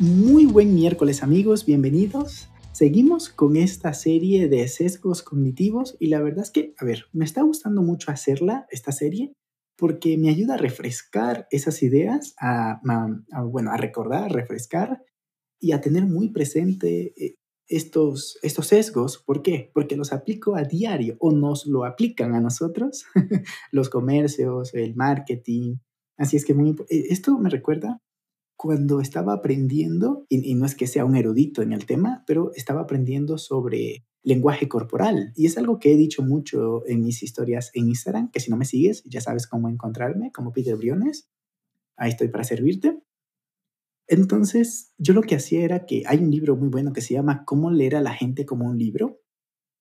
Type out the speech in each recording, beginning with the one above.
Muy buen miércoles amigos, bienvenidos. Seguimos con esta serie de sesgos cognitivos y la verdad es que, a ver, me está gustando mucho hacerla, esta serie, porque me ayuda a refrescar esas ideas, a, bueno, a recordar, a refrescar y a tener muy presente eh, estos, estos sesgos. ¿Por qué? Porque los aplico a diario o nos lo aplican a nosotros, los comercios, el marketing. Así es que muy, eh, esto me recuerda cuando estaba aprendiendo, y, no es que sea un erudito en el tema, pero estaba aprendiendo sobre lenguaje corporal. Y es algo que he dicho mucho en mis historias en Instagram, que si no me sigues, ya sabes cómo encontrarme, como Peter Briones. Ahí estoy para servirte. Entonces, yo lo que hacía era que hay un libro muy bueno que se llama Cómo leer a la gente como un libro.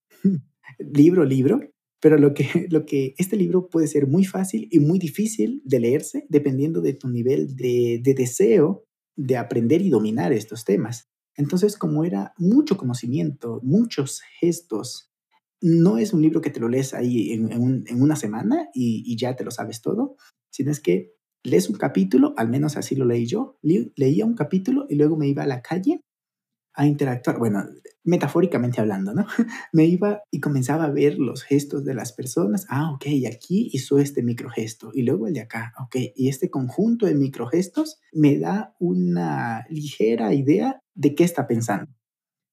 libro, libro. Pero lo que, lo que este libro puede ser muy fácil y muy difícil de leerse dependiendo de tu nivel de, de deseo de aprender y dominar estos temas. Entonces, como era mucho conocimiento, muchos gestos, no es un libro que te lo lees ahí en, en, una semana y, y, ya te lo sabes todo, sino es que lees un capítulo, al menos así lo leí yo, leía un capítulo y luego me iba a la calle a interactuar, bueno, metafóricamente hablando, ¿no? Me iba y comenzaba a ver los gestos de las personas. Ah, ok, aquí hizo este microgesto y luego el de acá, ok. Y este conjunto de microgestos me da una ligera idea de qué está pensando.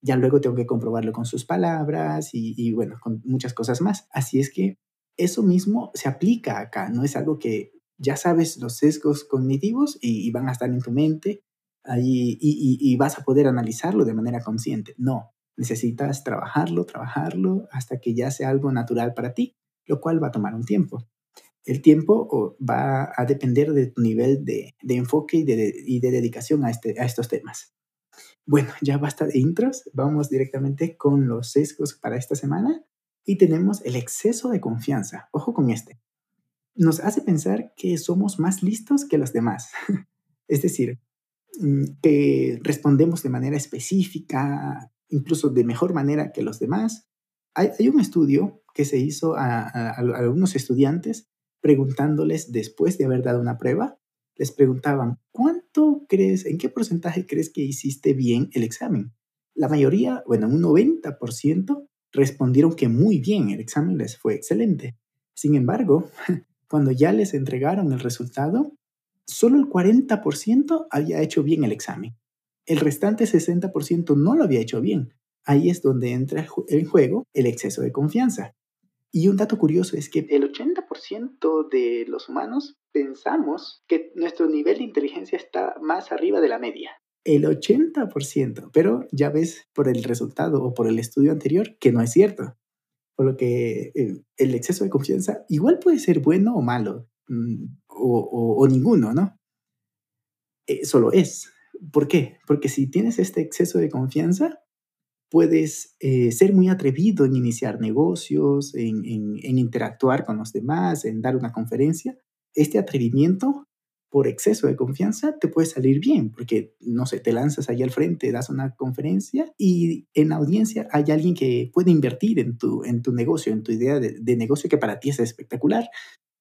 Ya luego tengo que comprobarlo con sus palabras y, bueno, con muchas cosas más. Así es que eso mismo se aplica acá, no es algo que ya sabes los sesgos cognitivos y van a estar en tu mente ahí y, vas a poder analizarlo de manera consciente. No, necesitas trabajarlo, trabajarlo hasta que ya sea algo natural para ti, lo cual va a tomar un tiempo. El tiempo va a depender de tu nivel de, enfoque y de, dedicación a, este, a estos temas. Bueno, ya basta de intros, vamos directamente con los sesgos para esta semana y tenemos el exceso de confianza. Ojo con este. Nos hace pensar que somos más listos que los demás. es decir, que respondemos de manera específica, incluso de mejor manera que los demás. Hay, un estudio que se hizo a, algunos estudiantes preguntándoles después de haber dado una prueba, les preguntaban, ¿cuánto crees, en qué porcentaje crees que hiciste bien el examen? La mayoría, bueno, un 90% respondieron que muy bien, el examen les fue excelente. Sin embargo, cuando ya les entregaron el resultado, solo el 40% había hecho bien el examen. El restante 60% no lo había hecho bien. Ahí es donde entra en juego el exceso de confianza. Y un dato curioso es que el 80% de los humanos pensamos que nuestro nivel de inteligencia está más arriba de la media. El 80%, pero ya ves por el resultado o por el estudio anterior que no es cierto. Por lo que eh, el exceso de confianza igual puede ser bueno o malo. Mm, o, ninguno, ¿no? Eh, solo es. ¿Por qué? Porque si tienes este exceso de confianza, puedes eh, ser muy atrevido en iniciar negocios, en, en, interactuar con los demás, en dar una conferencia. Este atrevimiento por exceso de confianza te puede salir bien, porque, no sé, te lanzas ahí al frente, das una conferencia y en la audiencia hay alguien que puede invertir en tu, en tu negocio, en tu idea de, de negocio que para ti es espectacular,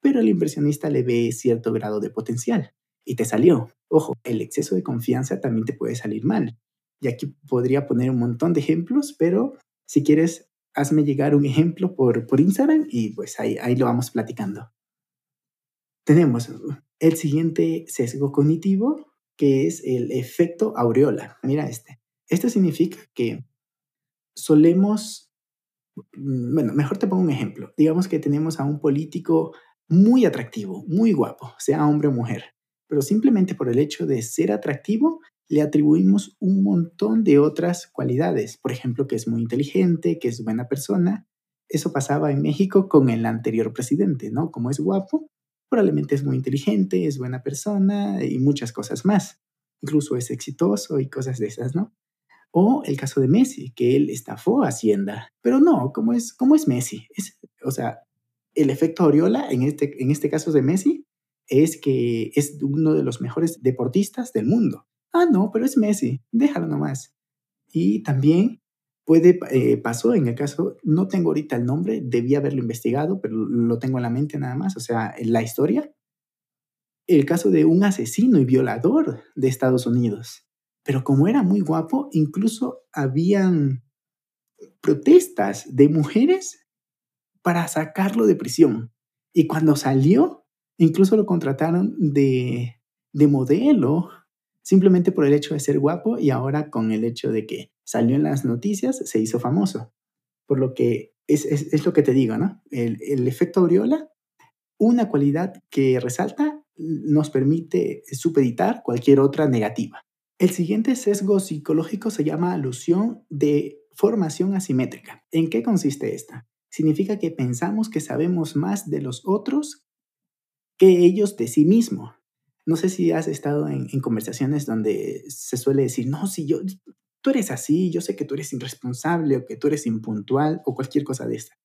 pero el inversionista le ve cierto grado de potencial y te salió. Ojo, el exceso de confianza también te puede salir mal. Y aquí podría poner un montón de ejemplos, pero si quieres, hazme llegar un ejemplo por, por Instagram y pues ahí, ahí lo vamos platicando. Tenemos el siguiente sesgo cognitivo, que es el efecto aureola. Mira este. Esto significa que solemos, mm, bueno, mejor te pongo un ejemplo. Digamos que tenemos a un político muy atractivo, muy guapo, sea hombre o mujer. Pero simplemente por el hecho de ser atractivo, le atribuimos un montón de otras cualidades. Por ejemplo, que es muy inteligente, que es buena persona. Eso pasaba en México con el anterior presidente, ¿no? Como es guapo, probablemente es muy inteligente, es buena persona y muchas cosas más. Incluso es exitoso y cosas de esas, ¿no? O el caso de Messi, que él estafó a Hacienda. Pero no, ¿cómo es, cómo es Messi? Es, o sea, el efecto Oriola, en este, en este caso de Messi, es que es uno de los mejores deportistas del mundo. Ah, no, pero es Messi, déjalo nomás. Y también puede, eh, pasó en el caso, no tengo ahorita el nombre, debí haberlo investigado, pero lo tengo en la mente nada más, o sea, la historia, el caso de un asesino y violador de Estados Unidos. Pero como era muy guapo, incluso habían protestas de mujeres para sacarlo de prisión. Y cuando salió, incluso lo contrataron de, de modelo simplemente por el hecho de ser guapo y ahora con el hecho de que salió en las noticias, se hizo famoso. Por lo que es, es, lo que te digo, ¿no? El, el efecto aureola, una cualidad que resalta, nos permite supeditar cualquier otra negativa. El siguiente sesgo psicológico se llama alusión de formación asimétrica. ¿En qué consiste esta? Significa que pensamos que sabemos más de los otros que ellos de sí mismos. No sé si has estado en, conversaciones donde se suele decir, no, si yo, tú eres así, yo sé que tú eres irresponsable o que tú eres impuntual o cualquier cosa de esta.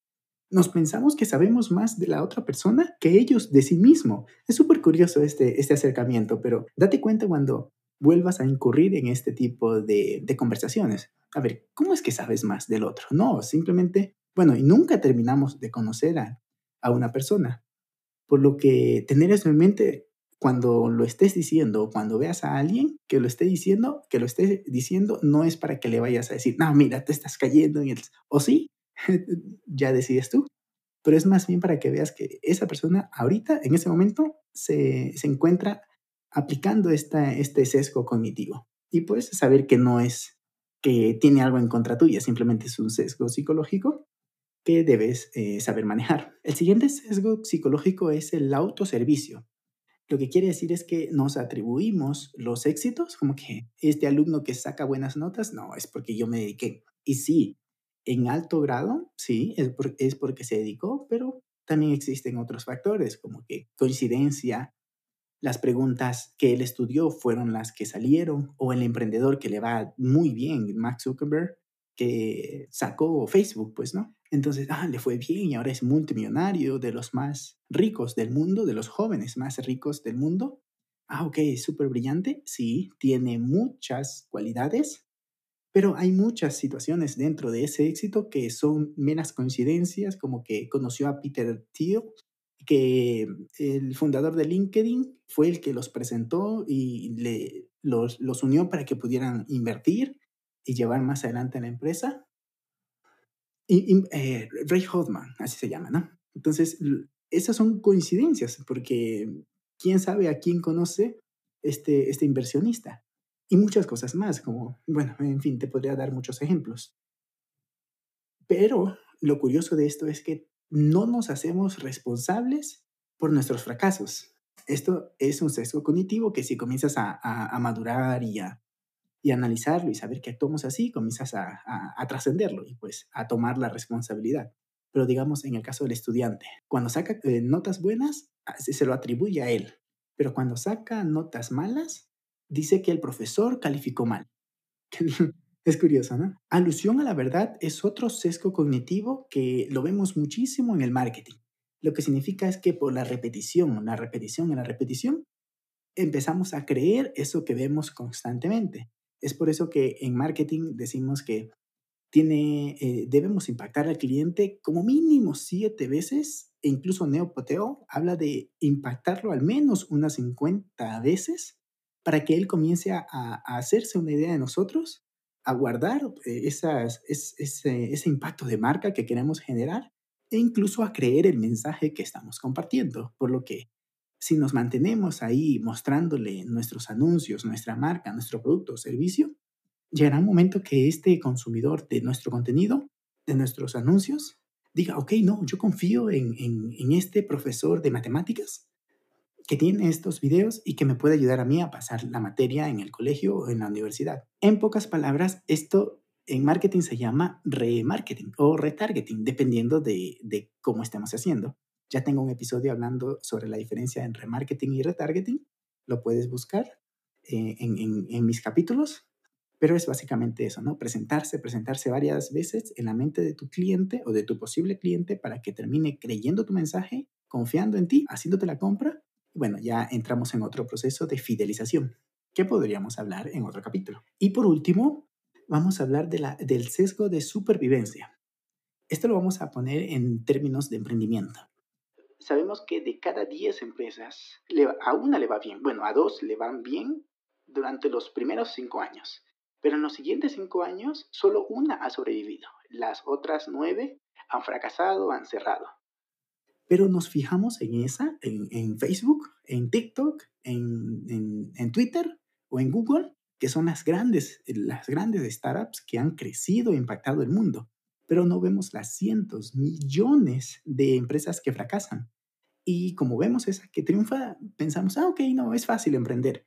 Nos pensamos que sabemos más de la otra persona que ellos de sí mismo. Es súper curioso este, este acercamiento, pero date cuenta cuando vuelvas a incurrir en este tipo de, de conversaciones. A ver, ¿cómo es que sabes más del otro? No, simplemente, bueno, y nunca terminamos de conocer a, a una persona. Por lo que tener eso en mente cuando lo estés diciendo, cuando veas a alguien que lo esté diciendo, que lo esté diciendo, no es para que le vayas a decir, no, mira, te estás cayendo. Y el... O sí, ya decides tú. Pero es más bien para que veas que esa persona ahorita, en ese momento, se, se encuentra aplicando esta, este sesgo cognitivo. Y puedes saber que no es que tiene algo en contra tuya, simplemente es un sesgo psicológico que debes eh, saber manejar. El siguiente sesgo psicológico es el autoservicio. Lo que quiere decir es que nos atribuimos los éxitos, como que este alumno que saca buenas notas, no, es porque yo me dediqué. Y sí, en alto grado, sí, es, por, es porque se dedicó, pero también existen otros factores, como que coincidencia, las preguntas que él estudió fueron las que salieron, o el emprendedor que le va muy bien, Max Zuckerberg, que sacó Facebook, pues, ¿no? Entonces, ah, le fue bien y ahora es multimillonario, de los más ricos del mundo, de los jóvenes más ricos del mundo. Ah, ok, súper brillante. Sí, tiene muchas cualidades, pero hay muchas situaciones dentro de ese éxito que son meras coincidencias, como que conoció a Peter Thiel, que el fundador de LinkedIn fue el que los presentó y le, los, los unió para que pudieran invertir y llevar más adelante la empresa. Y, eh, Ray Hodman, así se llama, ¿no? Entonces, esas son coincidencias, porque quién sabe a quién conoce este, este inversionista. Y muchas cosas más, como, bueno, en fin, te podría dar muchos ejemplos. Pero lo curioso de esto es que no nos hacemos responsables por nuestros fracasos. Esto es un sesgo cognitivo que si comienzas a, a, a madurar y a, y analizarlo y saber que actuamos así, comienzas a, trascenderlo y pues a tomar la responsabilidad. Pero digamos en el caso del estudiante, cuando saca eh, notas buenas, se lo atribuye a él. Pero cuando saca notas malas, dice que el profesor calificó mal. es curioso, ¿no? Alusión a la verdad es otro sesgo cognitivo que lo vemos muchísimo en el marketing. Lo que significa es que por la repetición, la repetición y la repetición, empezamos a creer eso que vemos constantemente. Es por eso que en marketing decimos que tiene, eh, debemos impactar al cliente como mínimo siete veces, e incluso Neopoteo habla de impactarlo al menos unas 50 veces para que él comience a, hacerse una idea de nosotros, a guardar eh, esas, es, ese, ese impacto de marca que queremos generar e incluso a creer el mensaje que estamos compartiendo. Por lo que si nos mantenemos ahí mostrándole nuestros anuncios, nuestra marca, nuestro producto o servicio, llegará un momento que este consumidor de nuestro contenido, de nuestros anuncios, diga, ok, no, yo confío en, en, en este profesor de matemáticas que tiene estos videos y que me puede ayudar a mí a pasar la materia en el colegio o en la universidad. En pocas palabras, esto en marketing se llama remarketing o retargeting, dependiendo de, de cómo estemos haciendo. Ya tengo un episodio hablando sobre la diferencia entre remarketing y retargeting. Lo puedes buscar eh, en, mis capítulos. Pero es básicamente eso, ¿no? Presentarse, presentarse varias veces en la mente de tu cliente o de tu posible cliente para que termine creyendo tu mensaje, confiando en ti, haciéndote la compra. Bueno, ya entramos en otro proceso de fidelización, que podríamos hablar en otro capítulo. Y por último, vamos a hablar de la, del sesgo de supervivencia. Esto lo vamos a poner en términos de emprendimiento. Sabemos que de cada 10 empresas, a una le va bien, bueno, a dos le van bien durante los primeros 5 años. Pero en los siguientes 5 años, solo una ha sobrevivido. Las otras 9 han fracasado, han cerrado. Pero nos fijamos en esa, en, Facebook, en TikTok, en, en, en Twitter o en Google, que son las grandes, las grandes startups que han crecido e impactado el mundo pero no vemos las cientos, millones de empresas que fracasan. Y como vemos esa que triunfa, pensamos, ah, ok, no, es fácil emprender.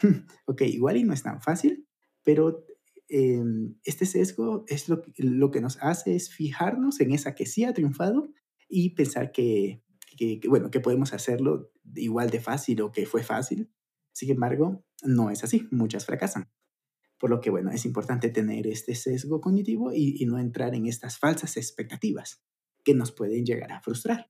ok, igual y no es tan fácil, pero em, este sesgo es lo, lo que nos hace es fijarnos en esa que sí ha triunfado y pensar que, que, bueno, que podemos hacerlo igual de fácil o que fue fácil. Sin embargo, no es así, muchas fracasan. Por lo que, bueno, es importante tener este sesgo cognitivo y, no entrar en estas falsas expectativas que nos pueden llegar a frustrar.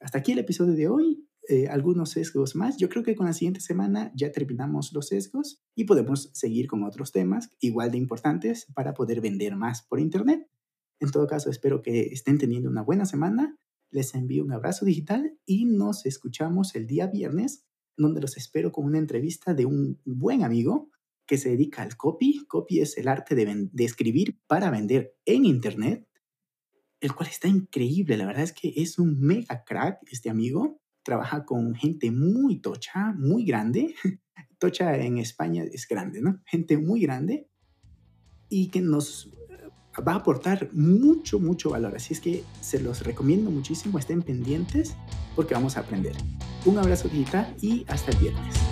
Hasta aquí el episodio de hoy. Eh, algunos sesgos más. Yo creo que con la siguiente semana ya terminamos los sesgos y podemos seguir con otros temas igual de importantes para poder vender más por Internet. En todo caso, espero que estén teniendo una buena semana. Les envío un abrazo digital y nos escuchamos el día viernes, donde los espero con una entrevista de un buen amigo que se dedica al copy. Copy es el arte de, escribir para vender en Internet, el cual está increíble. La verdad es que es un mega crack este amigo. Trabaja con gente muy tocha, muy grande. Tocha en España es grande, ¿no? Gente muy grande y que nos va a aportar mucho, mucho valor. Así es que se los recomiendo muchísimo. Estén pendientes porque vamos a aprender. Un abrazo digital y hasta el viernes.